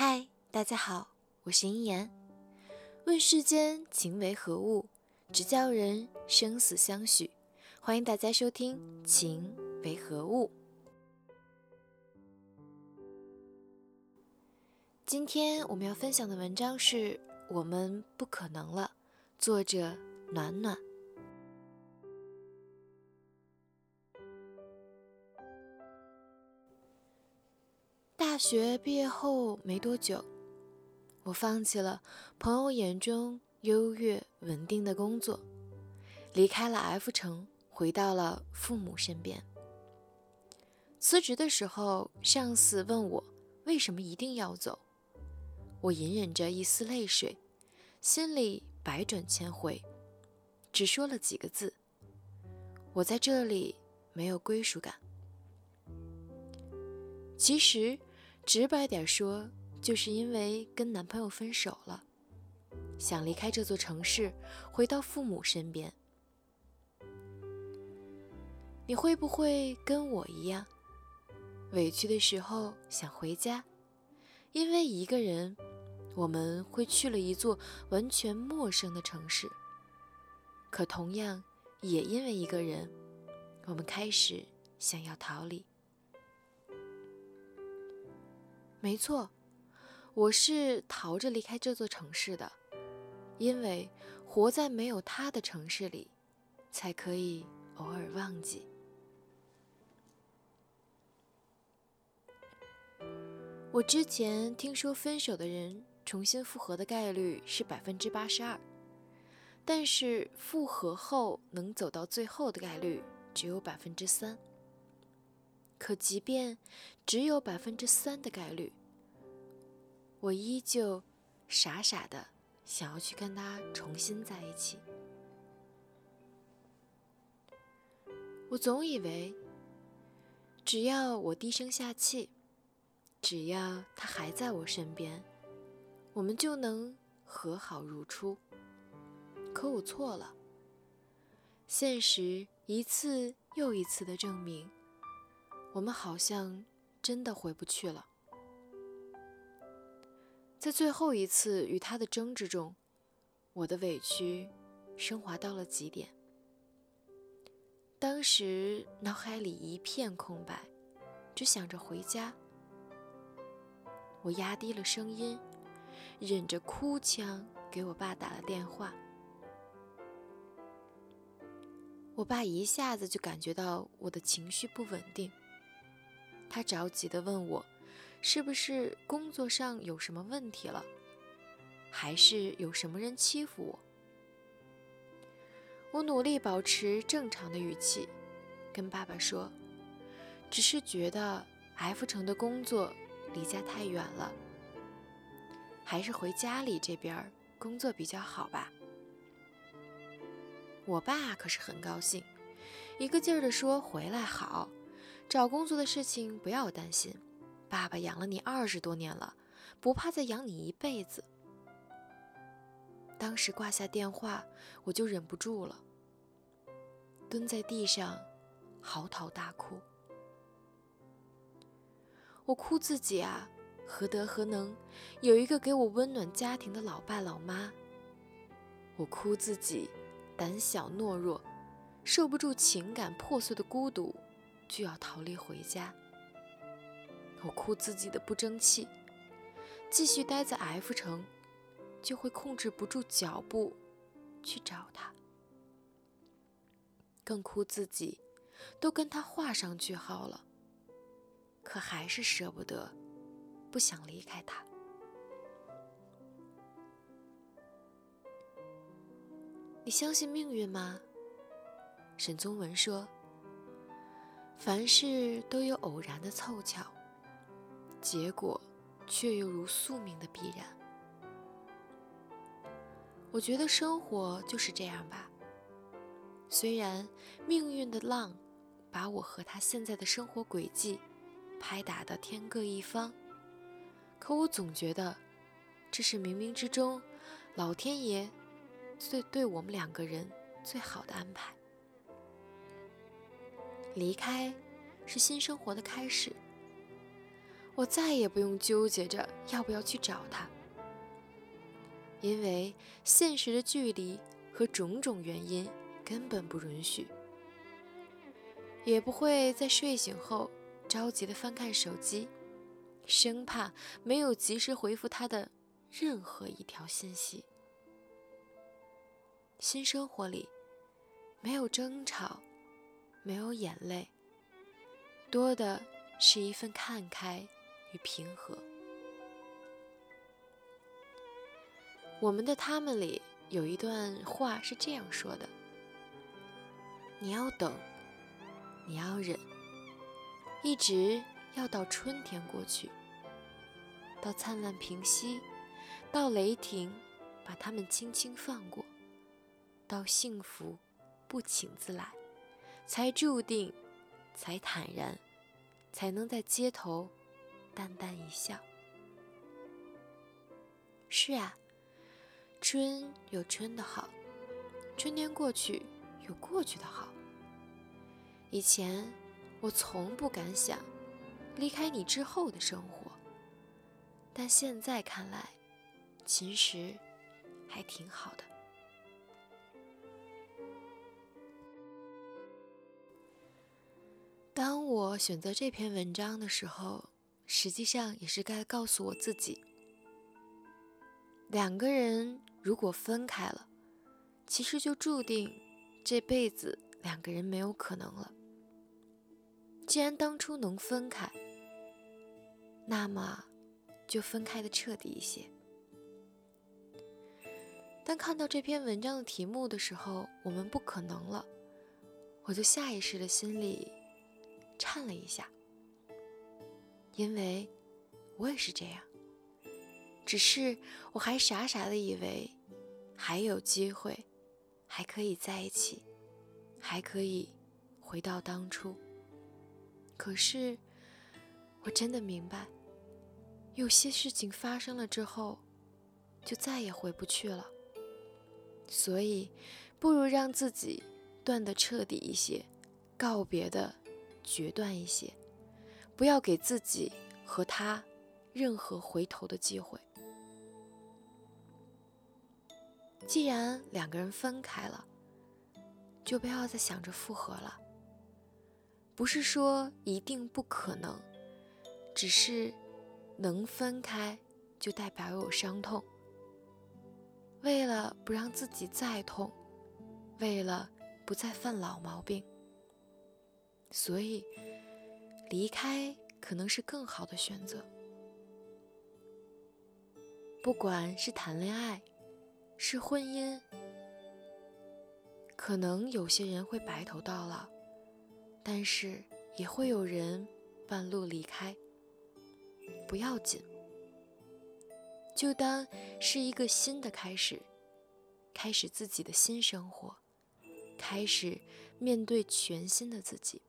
嗨，大家好，我是殷言。问世间情为何物，直教人生死相许。欢迎大家收听《情为何物》。今天我们要分享的文章是《我们不可能了》，作者暖暖。大学毕业后没多久，我放弃了朋友眼中优越稳定的工作，离开了 F 城，回到了父母身边。辞职的时候，上司问我为什么一定要走。我隐忍着一丝泪水，心里百转千回，只说了几个字：“我在这里没有归属感。”其实，直白点说，就是因为跟男朋友分手了，想离开这座城市，回到父母身边。你会不会跟我一样，委屈的时候想回家，因为一个人？我们会去了一座完全陌生的城市，可同样也因为一个人，我们开始想要逃离。没错，我是逃着离开这座城市的，因为活在没有他的城市里，才可以偶尔忘记。我之前听说分手的人。重新复合的概率是百分之八十二，但是复合后能走到最后的概率只有百分之三。可即便只有百分之三的概率，我依旧傻傻的想要去跟他重新在一起。我总以为，只要我低声下气，只要他还在我身边。我们就能和好如初。可我错了。现实一次又一次的证明，我们好像真的回不去了。在最后一次与他的争执中，我的委屈升华到了极点。当时脑海里一片空白，只想着回家。我压低了声音。忍着哭腔给我爸打了电话，我爸一下子就感觉到我的情绪不稳定，他着急地问我，是不是工作上有什么问题了，还是有什么人欺负我？我努力保持正常的语气，跟爸爸说，只是觉得 F 城的工作离家太远了。还是回家里这边工作比较好吧。我爸可是很高兴，一个劲儿的说：“回来好，找工作的事情不要担心，爸爸养了你二十多年了，不怕再养你一辈子。”当时挂下电话，我就忍不住了，蹲在地上嚎啕大哭。我哭自己啊。何德何能，有一个给我温暖家庭的老爸老妈？我哭自己胆小懦弱，受不住情感破碎的孤独，就要逃离回家。我哭自己的不争气，继续待在 F 城，就会控制不住脚步去找他。更哭自己都跟他画上句号了，可还是舍不得。不想离开他。你相信命运吗？沈宗文说：“凡事都有偶然的凑巧，结果却又如宿命的必然。”我觉得生活就是这样吧。虽然命运的浪把我和他现在的生活轨迹拍打的天各一方。可我总觉得，这是冥冥之中，老天爷最对我们两个人最好的安排。离开，是新生活的开始。我再也不用纠结着要不要去找他，因为现实的距离和种种原因根本不允许，也不会在睡醒后着急的翻看手机，生怕没有及时回复他的任何一条信息。新生活里，没有争吵，没有眼泪，多的是一份看开。与平和。我们的他们里有一段话是这样说的：“你要等，你要忍，一直要到春天过去，到灿烂平息，到雷霆把他们轻轻放过，到幸福不请自来，才注定，才坦然，才能在街头。”淡淡一笑。是啊，春有春的好，春天过去有过去的好。以前我从不敢想离开你之后的生活，但现在看来，其实还挺好的。当我选择这篇文章的时候。实际上也是该告诉我自己，两个人如果分开了，其实就注定这辈子两个人没有可能了。既然当初能分开，那么就分开的彻底一些。当看到这篇文章的题目的时候，我们不可能了，我就下意识的心里颤了一下。因为我也是这样，只是我还傻傻的以为还有机会，还可以在一起，还可以回到当初。可是我真的明白，有些事情发生了之后，就再也回不去了。所以，不如让自己断得彻底一些，告别的决断一些。不要给自己和他任何回头的机会。既然两个人分开了，就不要再想着复合了。不是说一定不可能，只是能分开就代表有伤痛。为了不让自己再痛，为了不再犯老毛病，所以。离开可能是更好的选择。不管是谈恋爱，是婚姻，可能有些人会白头到老，但是也会有人半路离开。不要紧，就当是一个新的开始，开始自己的新生活，开始面对全新的自己。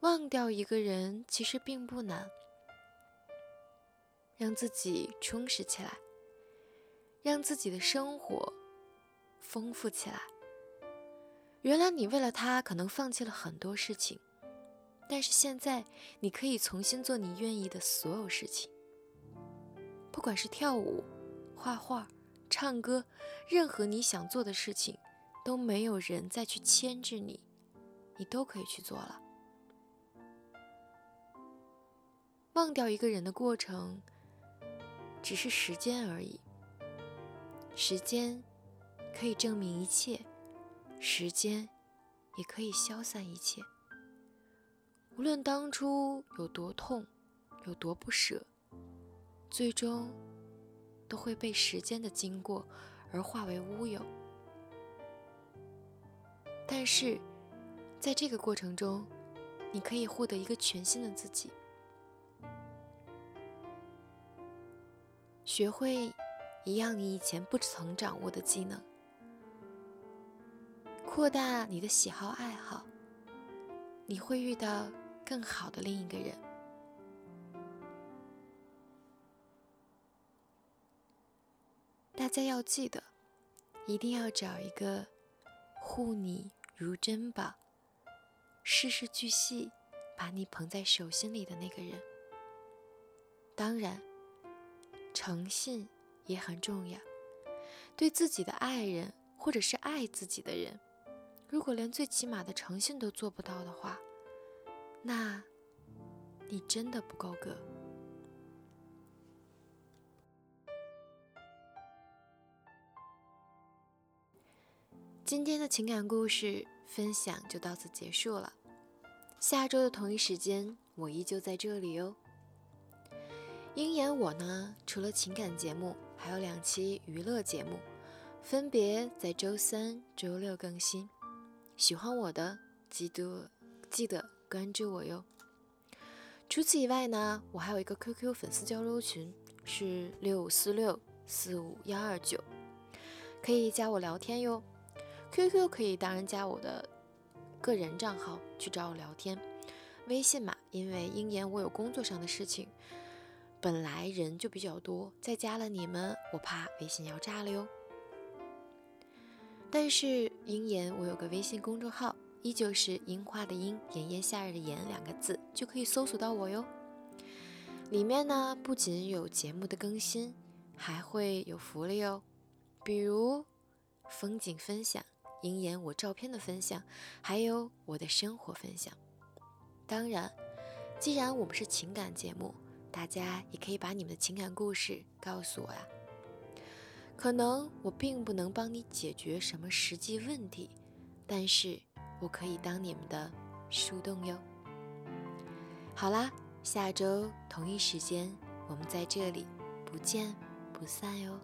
忘掉一个人其实并不难，让自己充实起来，让自己的生活丰富起来。原来你为了他可能放弃了很多事情，但是现在你可以重新做你愿意的所有事情，不管是跳舞、画画、唱歌，任何你想做的事情，都没有人再去牵制你，你都可以去做了。忘掉一个人的过程，只是时间而已。时间可以证明一切，时间也可以消散一切。无论当初有多痛，有多不舍，最终都会被时间的经过而化为乌有。但是，在这个过程中，你可以获得一个全新的自己。学会一样你以前不曾掌握的技能，扩大你的喜好爱好，你会遇到更好的另一个人。大家要记得，一定要找一个护你如珍宝、事事俱细、把你捧在手心里的那个人。当然，诚信也很重要。对自己的爱人或者是爱自己的人，如果连最起码的诚信都做不到的话，那，你真的不够格。今天的情感故事分享就到此结束了。下周的同一时间，我依旧在这里哦。鹰眼我呢，除了情感节目，还有两期娱乐节目，分别在周三、周六更新。喜欢我的，记得记得关注我哟。除此以外呢，我还有一个 QQ 粉丝交流群，是六五四六四五幺二九，可以加我聊天哟。QQ 可以当然加我的个人账号去找我聊天，微信嘛，因为鹰眼我有工作上的事情，本来人就比较多，再加了你们，我怕微信要炸了哟。但是鹰眼我有个微信公众号，依旧是樱花的樱，炎炎夏日的炎两个字就可以搜索到我哟。里面呢不仅有节目的更新，还会有福利哦，比如风景分享。鹰眼我照片的分享，还有我的生活分享。当然，既然我们是情感节目，大家也可以把你们的情感故事告诉我呀。可能我并不能帮你解决什么实际问题，但是我可以当你们的树洞哟。好啦，下周同一时间我们在这里不见不散哟。